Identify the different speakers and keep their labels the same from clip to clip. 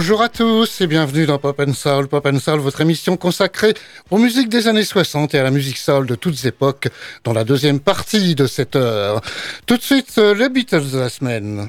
Speaker 1: Bonjour à tous et bienvenue dans Pop and Soul. Pop Soul, votre émission consacrée aux musiques des années 60 et à la musique soul de toutes époques dans la deuxième partie de cette heure. Tout de suite, euh, les Beatles de la semaine.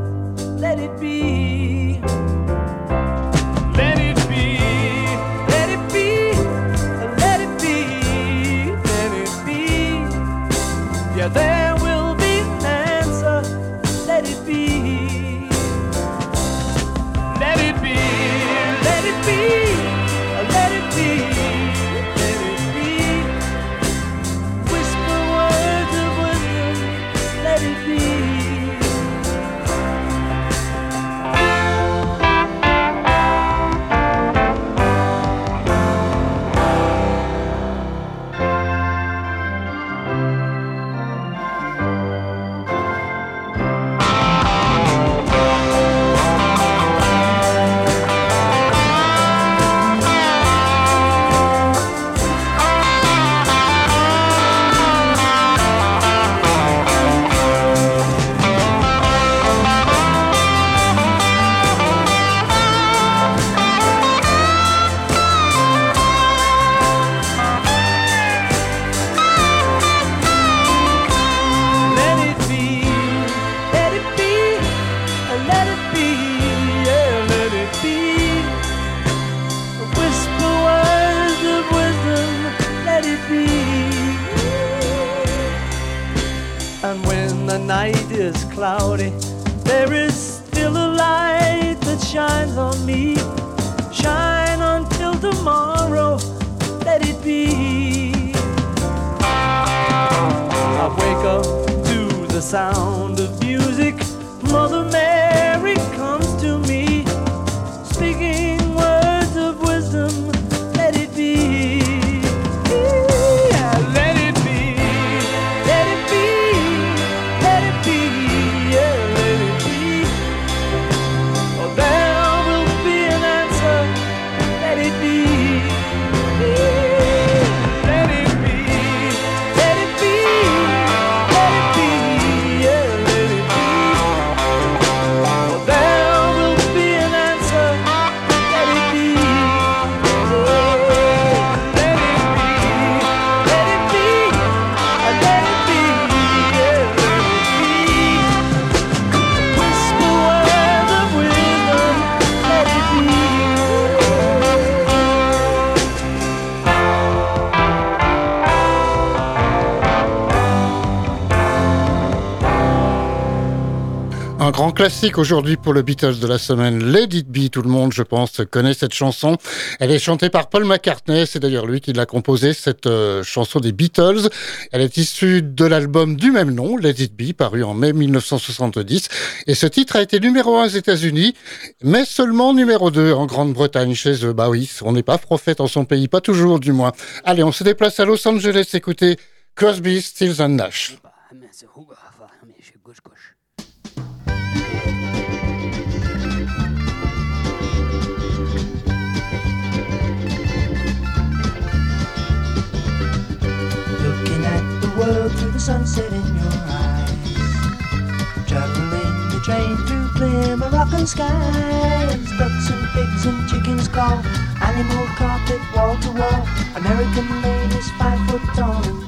Speaker 1: classique aujourd'hui pour le Beatles de la semaine, Let It Be. Tout le monde, je pense, connaît cette chanson. Elle est chantée par Paul McCartney. C'est d'ailleurs lui qui l'a composée, cette euh, chanson des Beatles. Elle est issue de l'album du même nom, Let It Be, paru en mai 1970. Et ce titre a été numéro un aux États-Unis, mais seulement numéro 2 en Grande-Bretagne chez eux. Bah oui, on n'est pas prophète en son pays, pas toujours du moins. Allez, on se déplace à Los Angeles écoutez Crosby, Stills and Nash.
Speaker 2: Sunset in your eyes. Traveling the train through clear Moroccan skies. Ducks and
Speaker 3: pigs and chickens call. Animal carpet wall to wall. American ladies five foot tall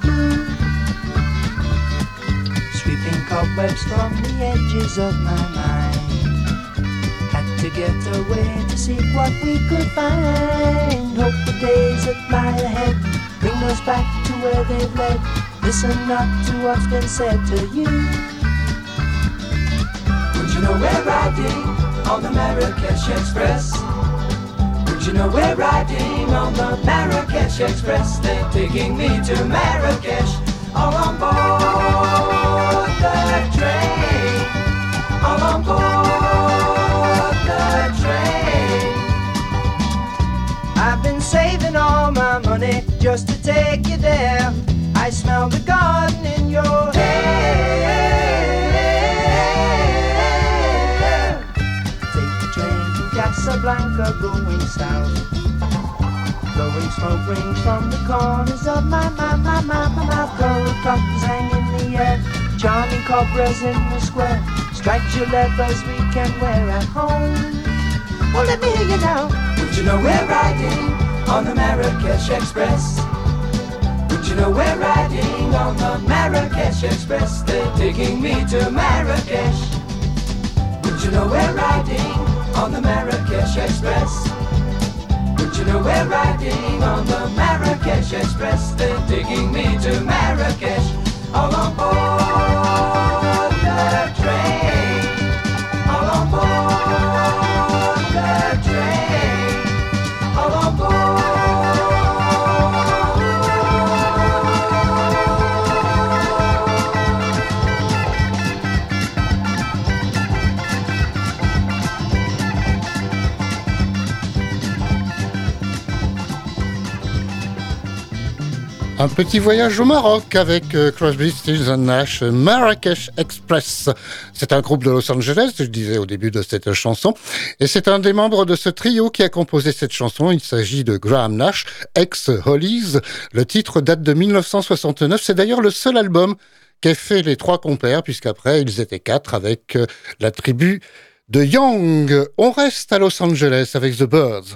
Speaker 3: cobwebs from the edges of my mind. Had to get away to seek what we could find. Hope the days that lie ahead bring us back to where they've led. Listen not to what's been said to you.
Speaker 2: Would you know we're riding on the Marrakesh Express? Would you know we're riding on the Marrakesh Express? They're taking me to Marrakesh, all on board
Speaker 3: just to take you there. I smell the garden in your hair. Take the train to Casablanca going south. Blowing smoke rings from the corners of my, my, my, my, my mouth. Gold buttons hang in the air. Charming cobras in the square. Stripes your we can wear at home. Well, let me hear you now.
Speaker 2: Would you know we're riding on the Marrakesh Express? Would you know we're riding on the Marrakesh Express? They're taking me to Marrakesh. Would you know we're riding on the Marrakesh Express? Would you know we're riding on the Marrakesh Express? They're taking me to Marrakesh. All on board
Speaker 4: Un petit voyage au Maroc avec euh, Crosby, Stills Nash, Marrakech Express. C'est un groupe de Los Angeles, je disais au début de cette chanson, et c'est un des membres de ce trio qui a composé cette chanson. Il s'agit de Graham Nash, ex-Hollies. Le titre date de 1969. C'est d'ailleurs le seul album qu'aient fait les trois compères, puisqu'après ils étaient quatre avec euh, la tribu de Young. On reste à Los Angeles avec The Birds.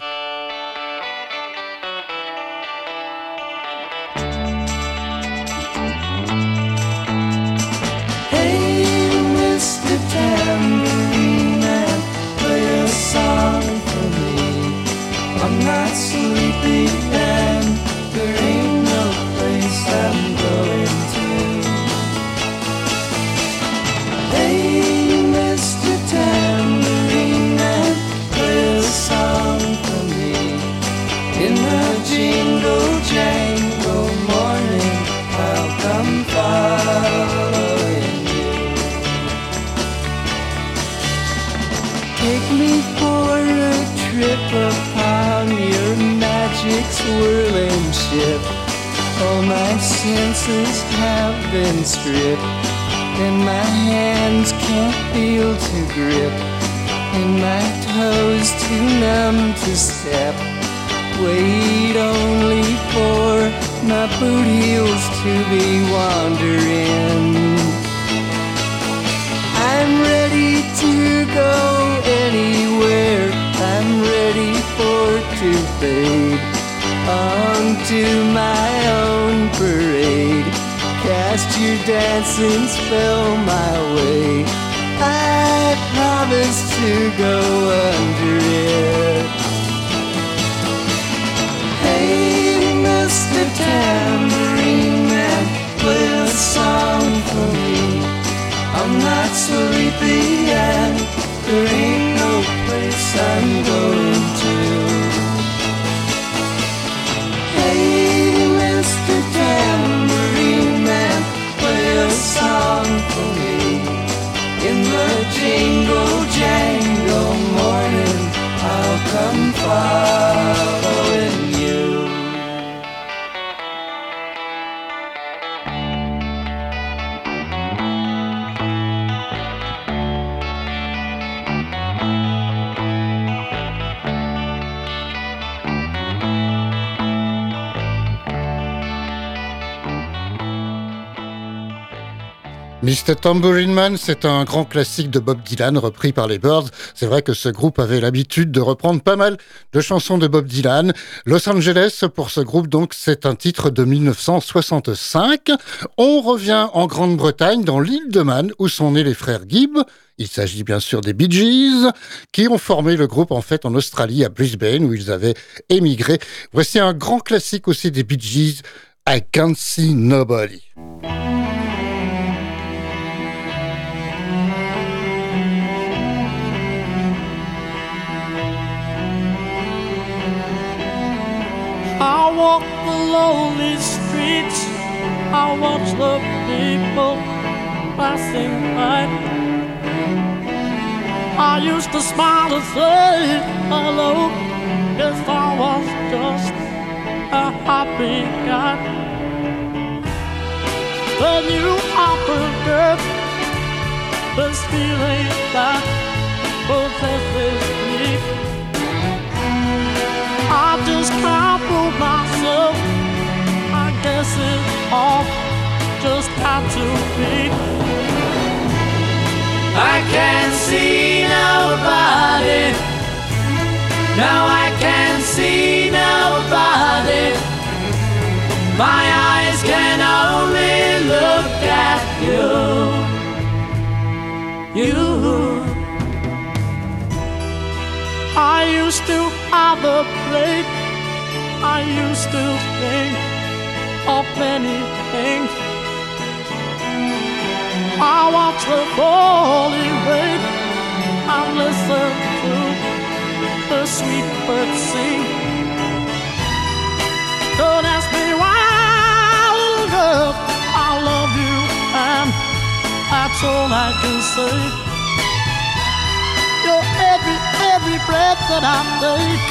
Speaker 2: Tambourine Man,
Speaker 1: c'est un grand classique de Bob Dylan repris par les Birds. C'est vrai que ce groupe avait l'habitude de reprendre pas mal de chansons de Bob Dylan. Los Angeles, pour ce groupe, donc, c'est un titre de 1965. On revient en Grande-Bretagne, dans l'île de Man, où sont nés les frères Gibb. Il s'agit bien sûr des Bee Gees, qui ont formé le groupe en fait en Australie, à Brisbane, où ils avaient émigré. Voici un grand classique aussi des Bee Gees, I Can't See Nobody.
Speaker 5: I walk the lonely streets. I watch the people passing by. I used to smile and say hello. Guess I was just a happy guy. Then you offered this feeling that possesses
Speaker 6: No, I can't see nobody. My eyes can only look at you. You.
Speaker 5: I used to plate. I used to think of many things. I watch the falling rain and listen to sweet birds sing. Don't ask me why, little girl, I love you, and that's all I can say You're every, every breath that I take.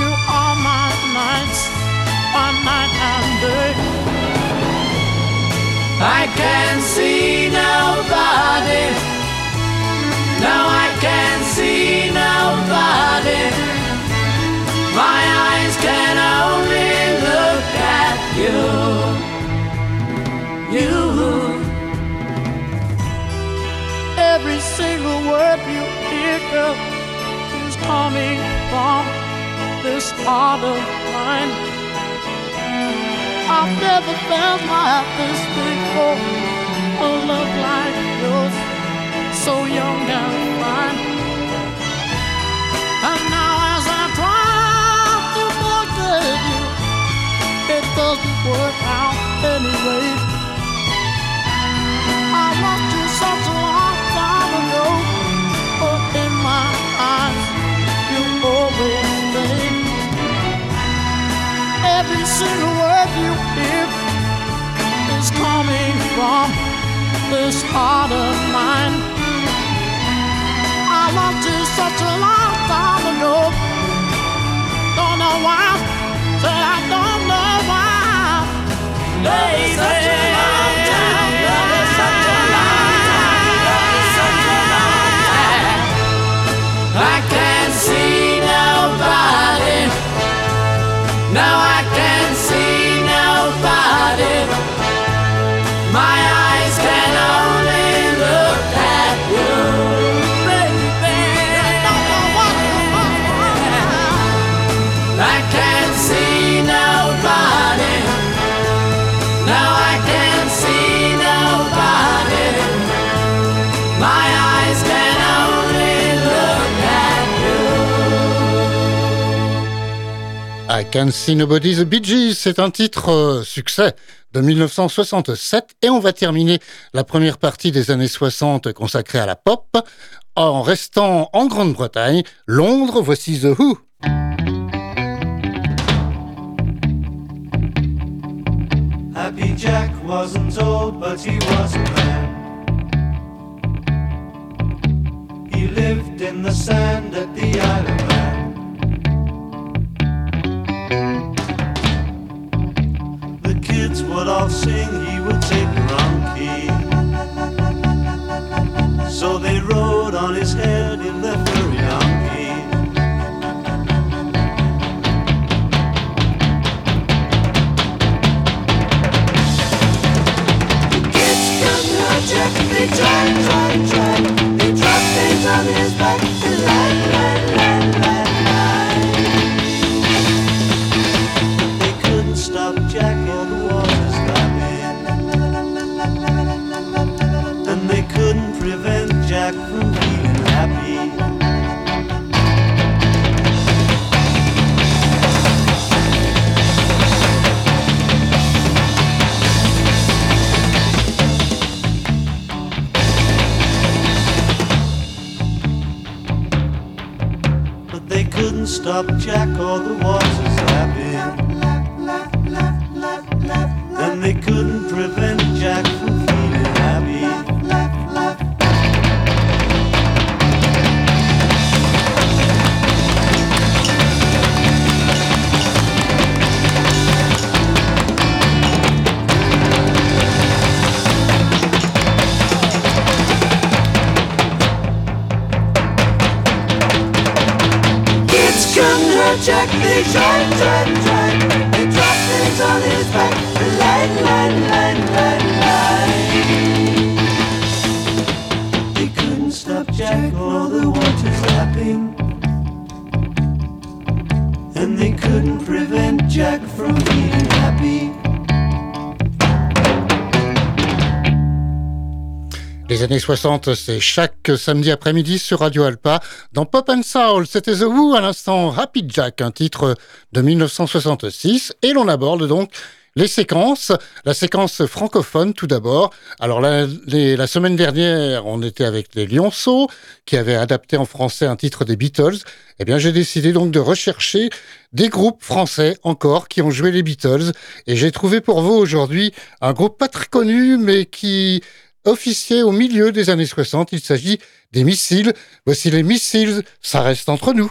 Speaker 5: You are my nights, my night and day.
Speaker 6: I can't see nobody. No, I can't see nobody. My eyes can only look at you. You.
Speaker 5: Every single word you hear girl who's coming from this heart of mine. I've never felt like this before. A love like
Speaker 1: See Nobody the c'est un titre euh, succès de 1967 et on va terminer la première partie des années 60 consacrée à la pop en restant en Grande-Bretagne. Londres, voici The Who.
Speaker 7: Happy Jack wasn't old, but he was a man. He lived in the sand at the Isle of Man. Sing, he would take the wrong key. So they rode Jack, they
Speaker 2: tried, tried, tried. They dropped things on his back. Line, line, line, line, line.
Speaker 7: They couldn't stop Jack or the waters lapping. And they couldn't prevent Jack from being happy.
Speaker 8: Les années 60, c'est chaque samedi après-midi sur Radio Alpa. Dans Pop and Soul, c'était The Who à l'instant Rapid Jack, un titre de 1966. Et l'on aborde donc les séquences. La séquence francophone tout d'abord. Alors la, la semaine dernière, on était avec les Lionceaux qui avaient adapté en français un titre des Beatles. Eh bien, j'ai décidé donc de rechercher des groupes français encore qui ont joué les Beatles. Et j'ai trouvé pour vous aujourd'hui un groupe pas très connu, mais qui officiait au milieu des années 60. Il s'agit des missiles. Voici les missiles, ça reste entre nous.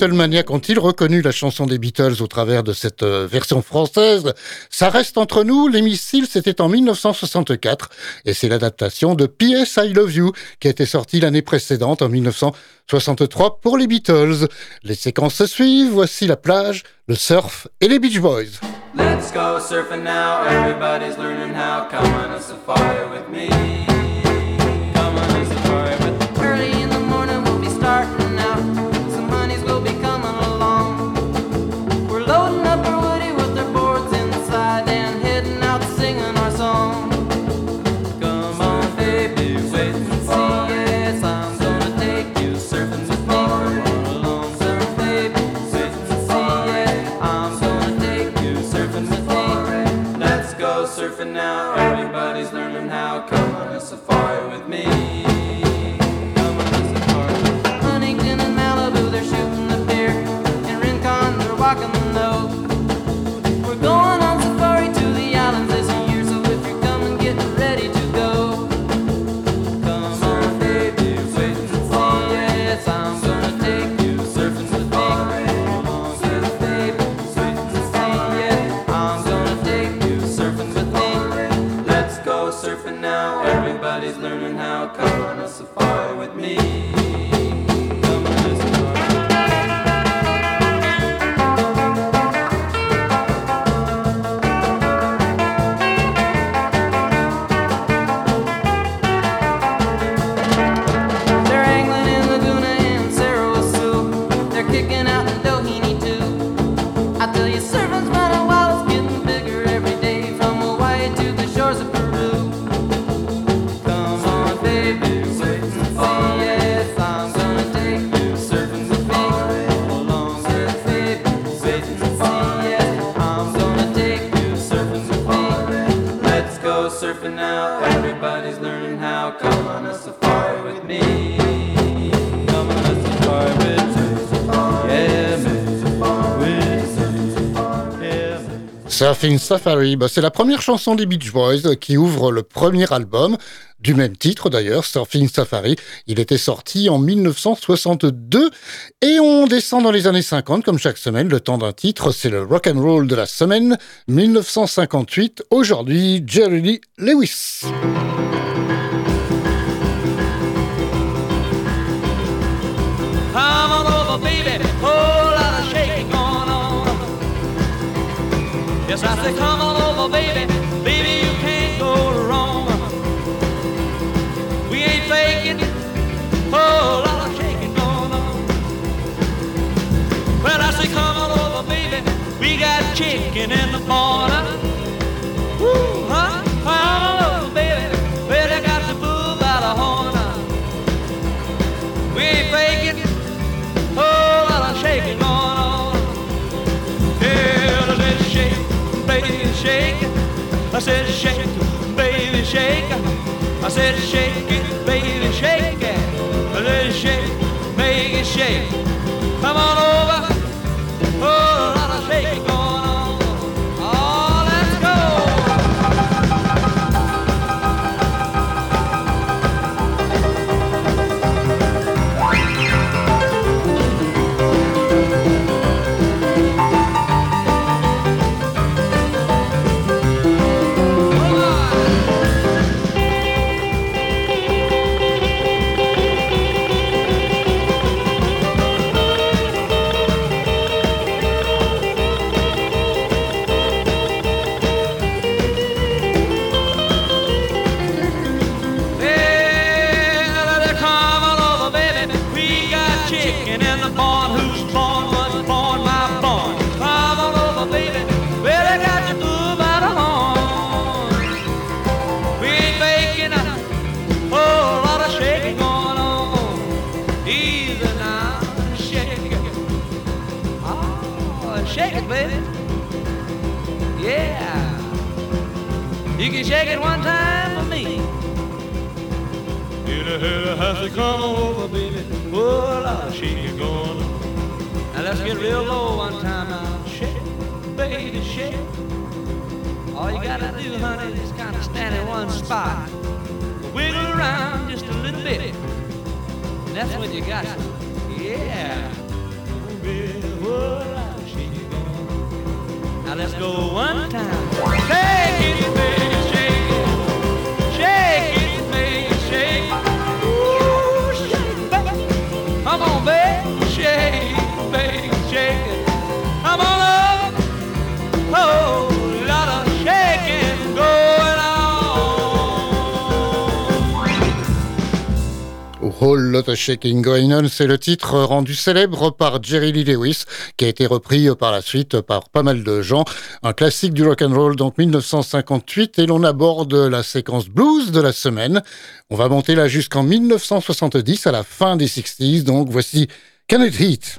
Speaker 8: Beatlemaniacs ont-ils reconnu la chanson des Beatles au travers de cette euh, version française? Ça reste entre nous, les c'était en 1964, et c'est l'adaptation de P.S. I Love You qui a été sortie l'année précédente, en 1963, pour les Beatles. Les séquences se suivent, voici la plage, le surf et les Beach Boys.
Speaker 9: Let's go surfing now. Everybody's learning how. Come on a safari with me.
Speaker 1: Surfing Safari, bah, c'est la première chanson des Beach Boys qui ouvre le premier album, du même titre d'ailleurs, Surfing Safari. Il était sorti en 1962 et on descend dans les années 50 comme chaque semaine. Le temps d'un titre, c'est le rock and roll de la semaine 1958. Aujourd'hui, Jerry Lewis.
Speaker 10: Come on over, baby. I say, come on over, baby. Baby, you can't go wrong. We ain't faking. Whole lot of shaking going on. Well, I say, come on over, baby. We got chicken in the corner. I said shake, it, baby, shake. it. I said shake it, baby, shake it. I said shake, make it shake. Come on over. Whole Lot of Shaking Going On,
Speaker 1: c'est le titre rendu célèbre par Jerry Lee Lewis, qui a été repris par la suite par pas mal de gens. Un classique du rock and roll, donc 1958, et l'on aborde la séquence blues de la semaine. On va monter là jusqu'en 1970, à la fin des 60s, donc voici Can It Heat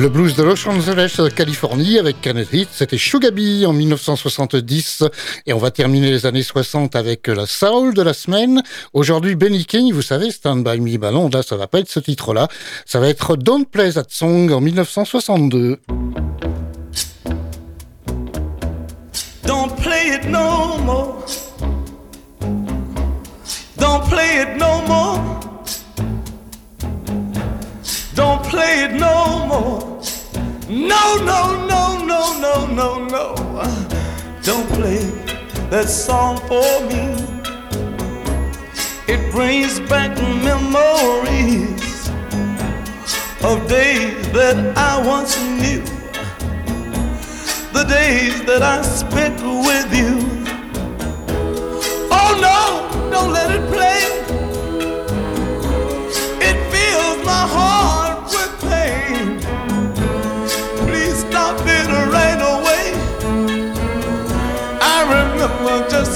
Speaker 1: Le blues de Los Angeles, Californie, avec Kenneth Heath, c'était Sugar Bee en 1970. Et on va terminer les années 60 avec la soul de la semaine. Aujourd'hui, Benny King, vous savez, Stand By Me. Bah non, là, ça va pas être ce titre-là. Ça va être Don't Play That Song en 1962.
Speaker 10: Don't play it no more. Don't play it no more. Don't play it no more. No, no, no, no, no, no, no. Don't play that song for me. It brings back memories of days that I once knew. The days that I spent with you. Oh no, don't let it play. It fills my heart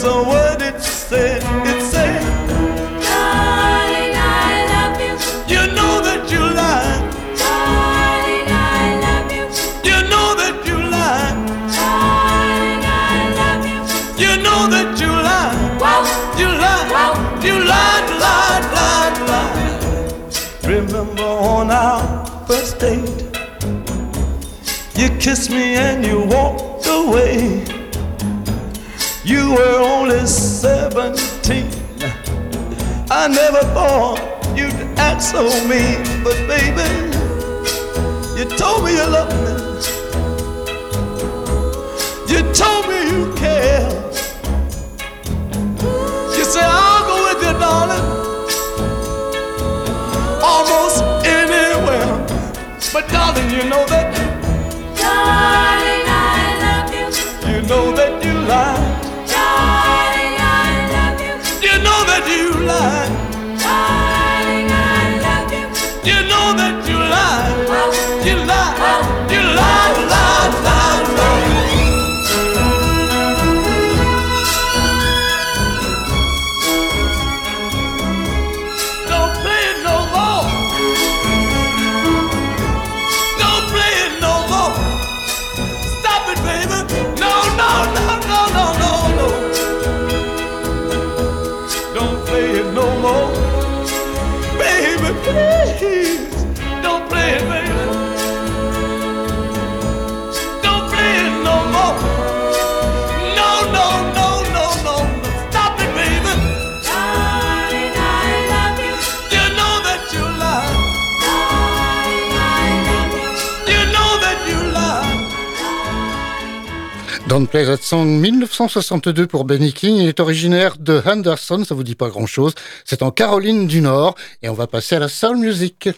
Speaker 10: just what it said. It said,
Speaker 11: Darling, I love you.
Speaker 10: You know that you lied.
Speaker 11: Darling, I love you.
Speaker 10: You know that you lied.
Speaker 11: Darling, I love you.
Speaker 10: You know that you lied. You lied. You lied, lied, lied, lied. Remember on our first date, you kissed me and you walked away. Were only 17. I never thought you'd act so mean, but baby, you told me you loved me. You told me you cared. You said, I'll go with you, darling, almost anywhere. But darling, you know that
Speaker 11: darling, I love you.
Speaker 10: you know that you lied. Don't Play That
Speaker 1: Song 1962 pour Benny King. Il est originaire de Henderson, ça vous dit pas grand chose. C'est en Caroline du Nord et on va passer à la soul music.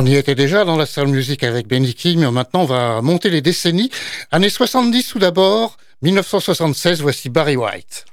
Speaker 1: On y était déjà dans la salle musique avec Benny King, mais maintenant on va monter les décennies. Années 70 tout d'abord, 1976, voici Barry White.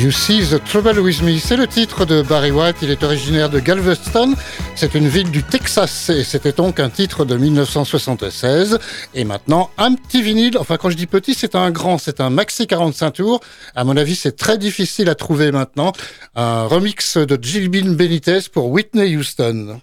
Speaker 1: You See the Trouble with Me. C'est le titre de Barry White. Il est originaire de Galveston. C'est une ville du Texas et c'était donc un titre de 1976. Et maintenant, un petit vinyle. Enfin, quand je dis petit, c'est un grand. C'est un maxi 45 tours. À mon avis, c'est très difficile à trouver maintenant. Un remix de Gilbin Benitez pour Whitney Houston.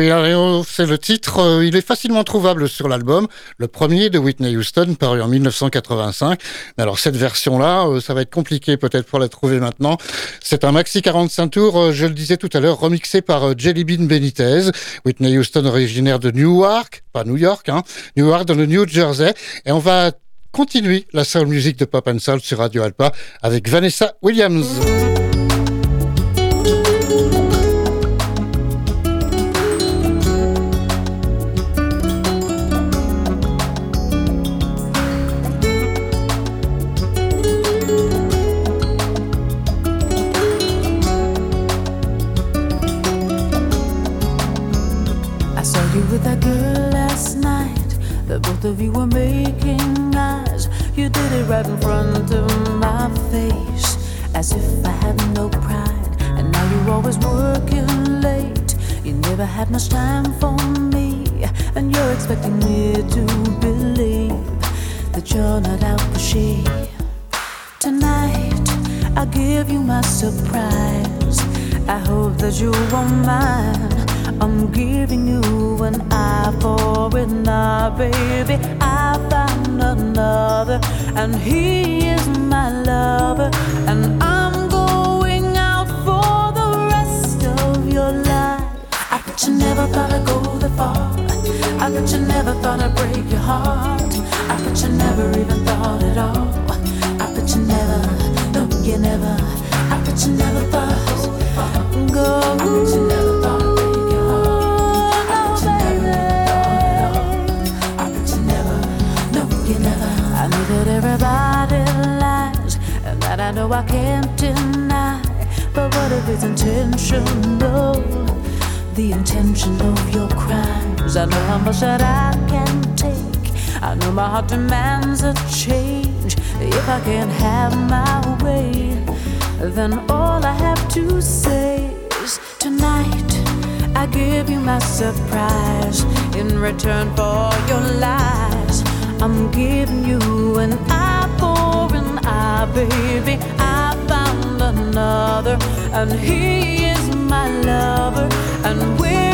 Speaker 1: Heroes, c'est le titre. Euh, Il est facilement trouvable sur l'album, le premier de Whitney Houston, paru en 1985. Mais alors cette version-là, euh, ça va être compliqué peut-être pour la trouver maintenant. C'est un maxi 45 tours, euh, je le disais tout à l'heure, remixé par Jelly Bean Benitez. Whitney Houston originaire de Newark, pas New York, hein, Newark dans le New Jersey. Et on va continuer la soul music de Pop and Soul sur Radio Alpa avec Vanessa Williams.
Speaker 12: Never had much time for me, and you're expecting me to believe that you're not out for she. Tonight, I'll give you my surprise. I hope that you won't mind. I'm giving you an eye for an eye, baby. I found another, and he is my lover, and I'm I bet you never thought I'd break your heart. I bet you never even thought at all. I bet you never, no, you never. I bet you never thought go. I bet you never thought that everybody lies, and that I know I can't deny. But what if it's intentional? The intention of your crimes. I know how much that I can take. I know my heart demands a change. If I can't have my way, then all I have to say is tonight I give you my surprise in return for your lies. I'm giving you an eye for an eye, baby. I found another, and he is my lover, and we're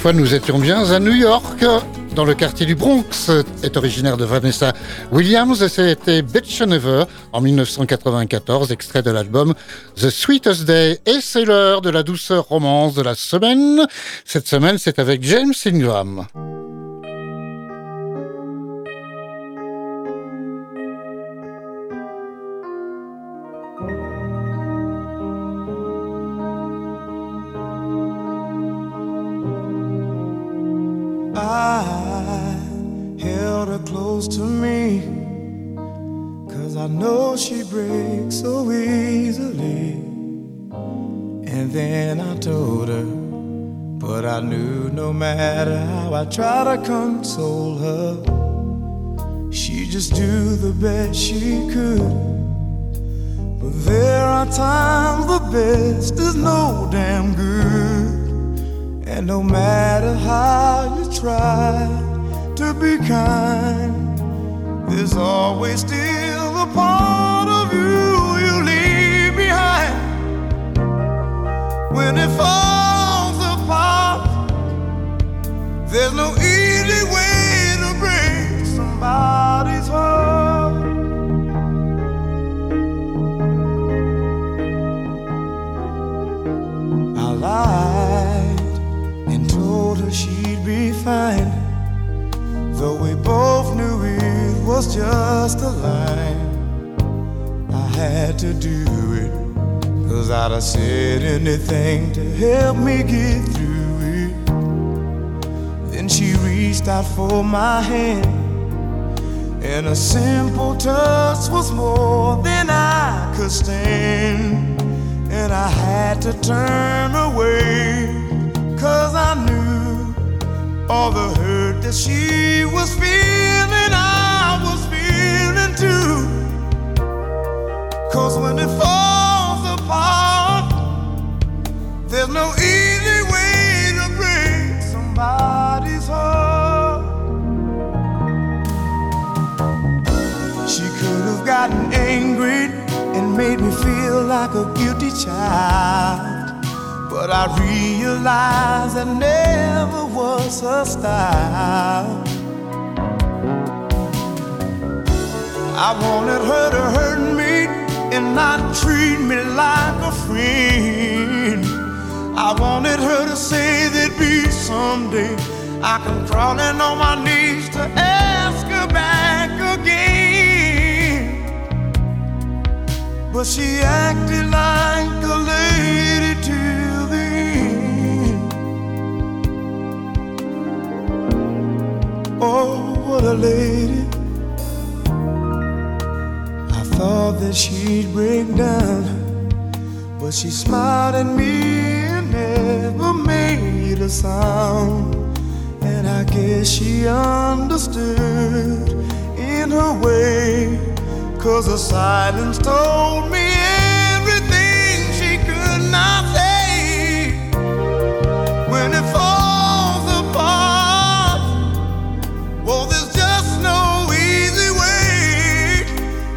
Speaker 1: fois, nous étions bien à New York, dans le quartier du Bronx. Est originaire de Vanessa Williams et c'était Betcha Never en 1994, extrait de l'album The Sweetest Day. Et c'est l'heure de la douceur romance de la semaine. Cette semaine, c'est avec James Ingram.
Speaker 13: But I knew no matter how I tried to console her, she just do the best she could. But there are times the best is no damn good. And no matter how you try to be kind, there's always still a part of you you leave behind. When it falls there's no easy way to break somebody's heart. I lied and told her she'd be fine. Though we both knew it was just a lie. I had to do it, cause I'd have said anything to help me get through she reached out for my hand, and a simple touch was more than I could stand. And I had to turn away, cause I knew all the hurt that she was feeling, I was feeling too. Cause when it falls apart, there's no easy way to break somebody's heart. She could have gotten angry and made me feel like a guilty child. But I realized that never was her style. I wanted her to hurt me and not treat me like a friend. I wanted her to say there'd be someday I can crawl in on my knees to ask her back again. But she acted like a lady till the end. Oh, what a lady. I thought that she'd break down, but she smiled at me and never made a sound. I guess she understood in her way, cause her silence told me everything she could not say. When it falls apart, well, there's just no easy way.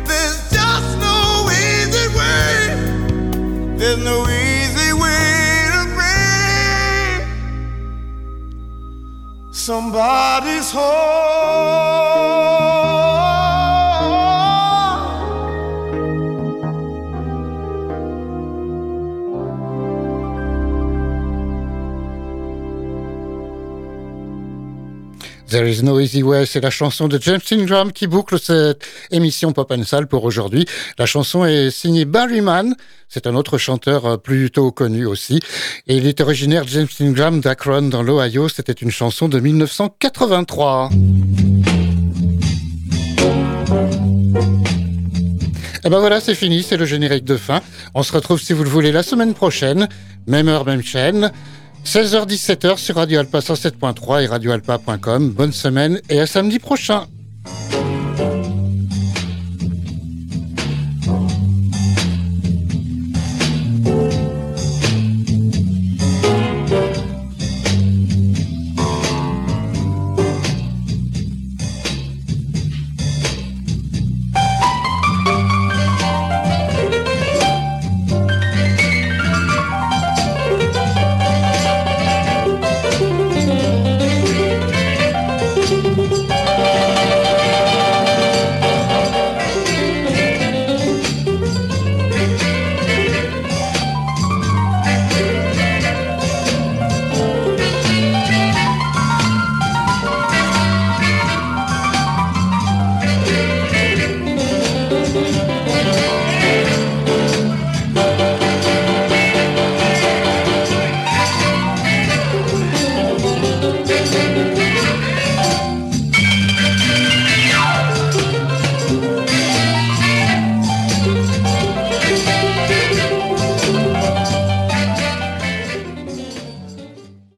Speaker 13: There's just no easy way. There's no easy somebody's heart.
Speaker 1: There is no easy way, c'est la chanson de James Ingram qui boucle cette émission Pop and Soul pour aujourd'hui. La chanson est signée Barry Mann, c'est un autre chanteur euh, plutôt connu aussi, et il est originaire James Ingram d'Akron dans l'Ohio. C'était une chanson de 1983. Et ben voilà, c'est fini, c'est le générique de fin. On se retrouve si vous le voulez la semaine prochaine, même heure, même chaîne. 16h-17h sur Radio Alpa 107.3 et radioalpa.com. Bonne semaine et à samedi prochain.